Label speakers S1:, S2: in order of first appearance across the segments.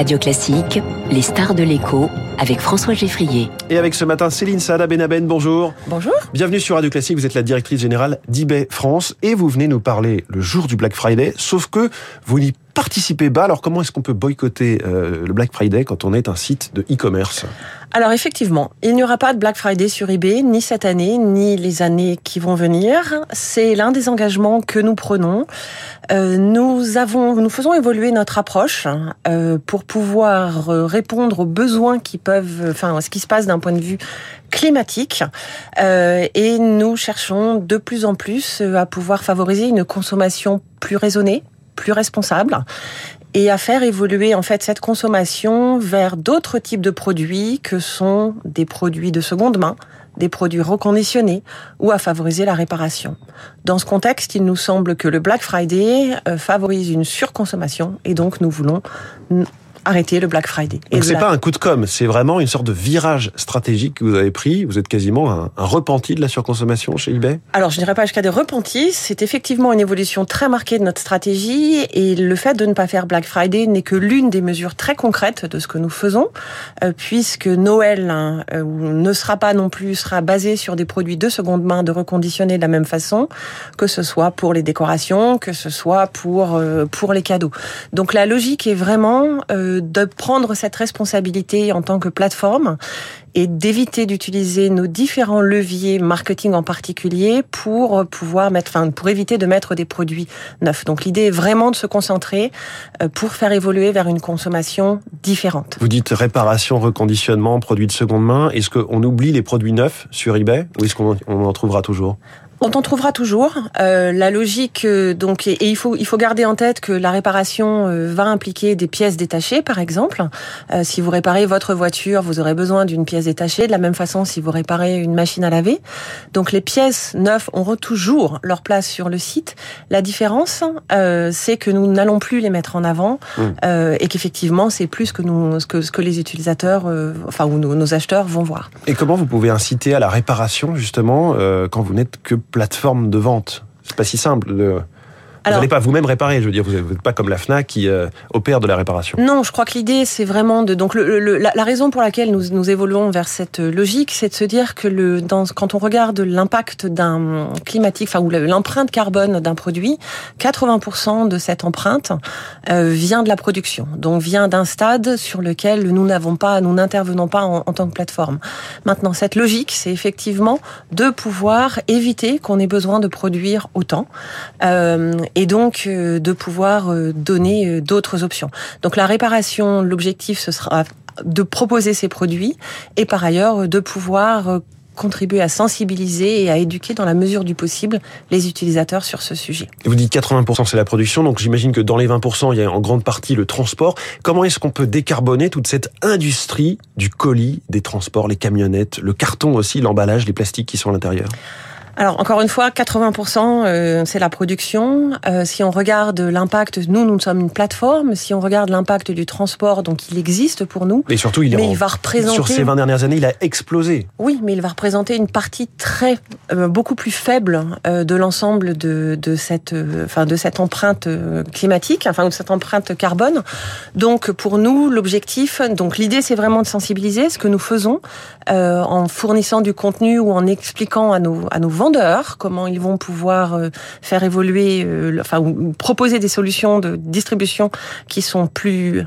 S1: Radio Classique, les stars de l'écho avec François Geffrier.
S2: Et avec ce matin Céline Saada Benaben, bonjour.
S3: Bonjour.
S2: Bienvenue sur Radio Classique, vous êtes la directrice générale d'eBay France et vous venez nous parler le jour du Black Friday, sauf que vous n'y participez pas. Alors comment est-ce qu'on peut boycotter euh, le Black Friday quand on est un site de e-commerce?
S3: Alors effectivement, il n'y aura pas de Black Friday sur eBay, ni cette année, ni les années qui vont venir. C'est l'un des engagements que nous prenons. Euh, nous avons, nous faisons évoluer notre approche euh, pour pouvoir répondre aux besoins qui peuvent, enfin, ce qui se passe d'un point de vue climatique. Et nous cherchons de plus en plus à pouvoir favoriser une consommation plus raisonnée, plus responsable et à faire évoluer en fait cette consommation vers d'autres types de produits que sont des produits de seconde main, des produits reconditionnés ou à favoriser la réparation. Dans ce contexte, il nous semble que le Black Friday euh, favorise une surconsommation et donc nous voulons arrêter le Black Friday.
S2: Donc c'est pas un coup de com, c'est vraiment une sorte de virage stratégique que vous avez pris. Vous êtes quasiment un, repenti de la surconsommation chez eBay?
S3: Alors je dirais pas jusqu'à des repentis. C'est effectivement une évolution très marquée de notre stratégie et le fait de ne pas faire Black Friday n'est que l'une des mesures très concrètes de ce que nous faisons, euh, puisque Noël hein, euh, ne sera pas non plus sera basé sur des produits de seconde main, de reconditionner de la même façon, que ce soit pour les décorations, que ce soit pour euh, pour les cadeaux. Donc la logique est vraiment de prendre cette responsabilité en tant que plateforme et d'éviter d'utiliser nos différents leviers marketing en particulier pour pouvoir mettre, enfin, pour éviter de mettre des produits neufs. Donc l'idée est vraiment de se concentrer euh, pour faire évoluer vers une consommation différente.
S2: Vous dites réparation, reconditionnement, produits de seconde main. Est-ce qu'on oublie les produits neufs sur eBay ou est-ce qu'on en trouvera toujours?
S3: On t'en trouvera toujours. Euh, la logique, euh, donc, et, il faut il faut garder en tête que la réparation euh, va impliquer des pièces détachées, par exemple. Euh, si vous réparez votre voiture, vous aurez besoin d'une pièce détachée. De la même façon, si vous réparez une machine à laver. Donc, les pièces neuves auront toujours leur place sur le site. La différence, c'est que nous n'allons plus les mettre en avant mmh. et qu'effectivement, c'est plus que nous ce que ce que les utilisateurs, enfin ou nos, nos, acheteurs vont voir.
S2: Et comment vous pouvez inciter à la réparation justement quand vous n'êtes que plateforme de vente. C'est pas si simple. Vous n'allez pas vous-même réparer, je veux dire, vous n'êtes pas comme la FNAC qui euh, opère de la réparation.
S3: Non, je crois que l'idée, c'est vraiment de... Donc, le, la, la, raison pour laquelle nous, nous évoluons vers cette logique, c'est de se dire que le, dans, quand on regarde l'impact d'un climatique, enfin, ou l'empreinte carbone d'un produit, 80% de cette empreinte euh, vient de la production, donc vient d'un stade sur lequel nous n'avons pas, nous n'intervenons pas en, en, tant que plateforme. Maintenant, cette logique, c'est effectivement de pouvoir éviter qu'on ait besoin de produire autant. Euh, et donc euh, de pouvoir euh, donner euh, d'autres options. Donc la réparation, l'objectif ce sera de proposer ces produits et par ailleurs de pouvoir contribuer à sensibiliser et à éduquer dans la mesure du possible les utilisateurs sur ce sujet.
S2: Vous dites 80% c'est la production, donc j'imagine que dans les 20% il y a en grande partie le transport. Comment est-ce qu'on peut décarboner toute cette industrie du colis, des transports, les camionnettes, le carton aussi, l'emballage, les plastiques qui sont à l'intérieur?
S3: Alors encore une fois, 80% euh, c'est la production. Euh, si on regarde l'impact, nous nous sommes une plateforme. Si on regarde l'impact du transport, donc il existe pour nous.
S2: Et surtout, il, mais il va représenter sur ces 20 dernières années, il a explosé.
S3: Oui, mais il va représenter une partie très euh, beaucoup plus faible de l'ensemble de, de cette enfin de cette empreinte climatique, enfin de cette empreinte carbone. Donc pour nous, l'objectif, donc l'idée c'est vraiment de sensibiliser ce que nous faisons en fournissant du contenu ou en expliquant à nos à nos comment ils vont pouvoir euh, faire évoluer, euh, enfin proposer des solutions de distribution qui sont plus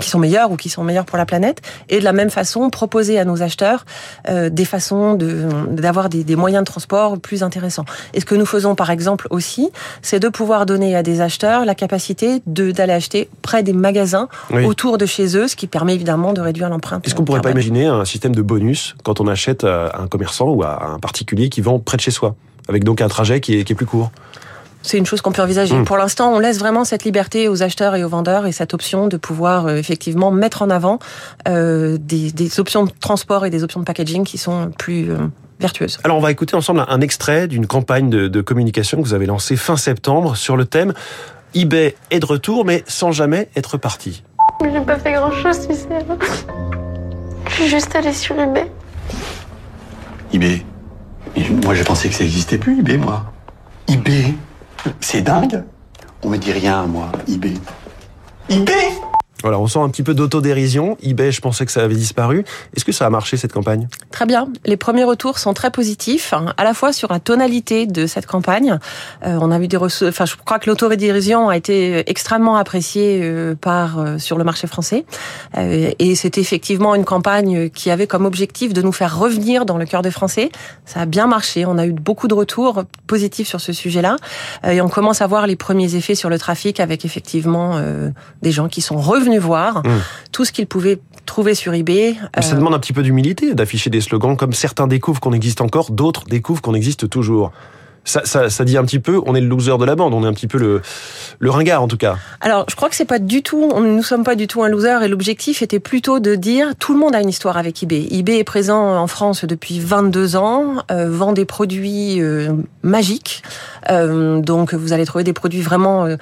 S3: qui sont meilleurs ou qui sont meilleurs pour la planète, et de la même façon proposer à nos acheteurs euh, des façons de d'avoir des, des, moyens de transport plus intéressants. Et ce que nous faisons par exemple aussi, c'est de pouvoir donner à des acheteurs la capacité de d'aller acheter près des magasins autour de chez eux, ce qui permet évidemment de réduire l'empreinte.
S2: Est-ce qu'on pourrait pas imaginer un système de bonus quand on achète à un commerçant ou à un particulier qui vend près de chez soi, avec donc un trajet qui est, qui est plus court?
S3: C'est une chose qu'on peut envisager. Hmm. Pour l'instant, on laisse vraiment cette liberté aux acheteurs et aux vendeurs et cette option de pouvoir euh, effectivement mettre en avant euh, des, des, options de transport et des options de packaging qui sont plus euh, vertueuses.
S2: Alors, on va écouter ensemble un extrait d'une campagne de, de, communication que vous avez lancée fin septembre sur le thème eBay est de retour, mais sans jamais être parti.
S4: J'ai pas fait grand chose, tu sais. Je suis juste allée sur eBay.
S5: eBay? Moi, je pensais que ça existait plus, eBay, moi. eBay? C'est dingue. On me dit rien, moi. eBay. eBay
S2: Voilà, on sent un petit peu d'autodérision. eBay, je pensais que ça avait disparu. Est-ce que ça a marché cette campagne?
S3: Très bien. Les premiers retours sont très positifs, hein, à la fois sur la tonalité de cette campagne. Euh, on a vu des enfin, je crois que l'autodérision a été extrêmement appréciée euh, par euh, sur le marché français. et c'était effectivement une campagne qui avait comme objectif de nous faire revenir dans le cœur des Français. Ça a bien marché. On a eu beaucoup de retours positifs sur ce sujet-là. et on commence à voir les premiers effets sur le trafic avec effectivement des gens qui sont revenus voir mmh. tout ce qu'ils pouvaient trouver sur eBay.
S2: Ça demande un petit peu d'humilité d'afficher des slogans comme certains découvrent qu'on existe encore, d'autres découvrent qu'on existe toujours ça, ça, ça, dit un petit peu, on est le loser de la bande, on est un petit peu le, le ringard en tout cas.
S3: Alors, je crois que c'est pas du tout, nous ne sommes pas du tout un loser et l'objectif était plutôt de dire tout le monde a une histoire avec eBay. eBay est présent en France depuis 22 ans, euh, vend des produits euh, magiques, euh, donc vous allez trouver des produits vraiment euh,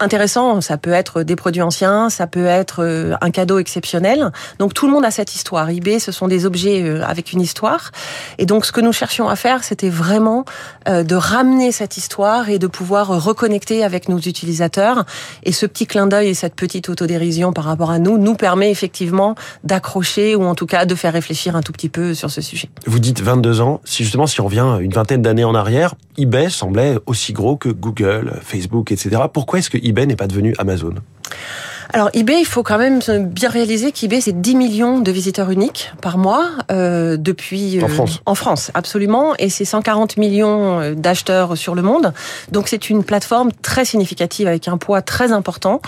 S3: intéressant. Ça peut être des produits anciens, ça peut être euh, un cadeau exceptionnel. Donc tout le monde a cette histoire. eBay, ce sont des objets euh, avec une histoire. Et donc ce que nous cherchions à faire, c'était vraiment euh, de ramener cette histoire et de pouvoir reconnecter avec nos utilisateurs. Et ce petit clin d'œil et cette petite autodérision par rapport à nous nous permet effectivement d'accrocher ou en tout cas de faire réfléchir un tout petit peu sur ce sujet.
S2: Vous dites 22 ans. Si justement, si on revient une vingtaine d'années en arrière, eBay semblait aussi gros que Google, Facebook, etc. Pourquoi est-ce que eBay n'est pas devenu Amazon?
S3: Alors eBay, il faut quand même bien réaliser qu'eBay c'est 10 millions de visiteurs uniques par mois euh, depuis
S2: en euh, France.
S3: En France, absolument, et c'est 140 millions euh, d'acheteurs sur le monde. Donc c'est une plateforme très significative avec un poids très important.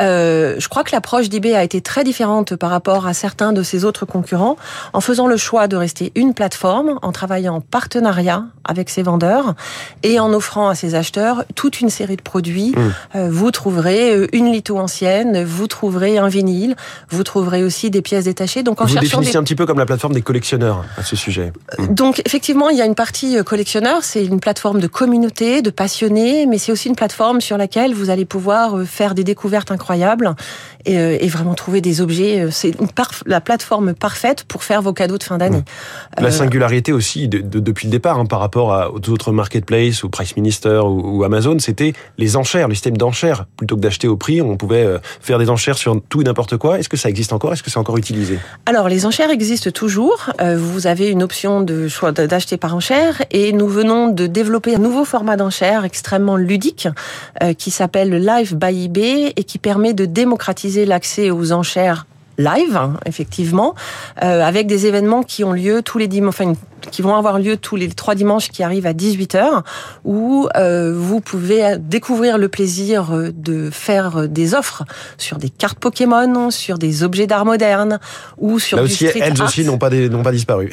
S3: Euh, je crois que l'approche d'eBay a été très différente par rapport à certains de ses autres concurrents, en faisant le choix de rester une plateforme, en travaillant en partenariat avec ses vendeurs et en offrant à ses acheteurs toute une série de produits. Mmh. vous trouverez une litho ancienne vous trouverez un vinyle, vous trouverez aussi des pièces détachées.
S2: Donc en vous définissez un petit peu comme la plateforme des collectionneurs à ce sujet.
S3: Euh, donc effectivement, il y a une partie euh, collectionneur, c'est une plateforme de communauté, de passionnés, mais c'est aussi une plateforme sur laquelle vous allez pouvoir euh, faire des découvertes incroyables et, vraiment trouver des objets. C'est la plateforme parfaite pour faire vos cadeaux de fin d'année.
S2: La singularité aussi de, depuis le départ hein, par rapport aux autres marketplaces ou Price Minister ou, ou Amazon, c'était les enchères, le système d'enchères. Plutôt que d'acheter au prix, on pouvait faire des enchères sur tout et n'importe quoi. Est-ce que ça existe encore? Est-ce que c'est encore utilisé?
S3: Alors, les enchères existent toujours. Euh, vous avez une option de choix d'acheter par enchère et nous venons de développer un nouveau format d'enchère extrêmement ludique euh, qui s'appelle Live by eBay et qui permet de démocratiser l'accès aux enchères live, hein, effectivement, euh, avec des événements qui ont lieu tous les dimanches, enfin, qui vont avoir lieu tous les trois dimanches qui arrivent à 18h, où euh, vous pouvez découvrir le plaisir euh, de faire des offres sur des cartes Pokémon, sur des objets d'art moderne, ou sur
S2: Là
S3: du
S2: aussi, elles aussi n'ont pas, n'ont pas disparu.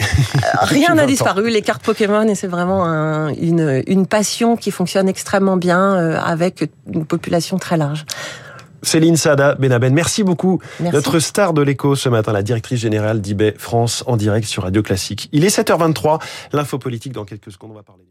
S3: Rien n'a disparu, les cartes Pokémon, et c'est vraiment une, une passion qui fonctionne extrêmement bien avec une population très large.
S2: Céline Sada Benaben, merci beaucoup. Notre star de l'écho ce matin, la directrice générale d'eBay France en direct sur Radio Classique. Il est 7h23, l'info politique dans quelques secondes, on va parler.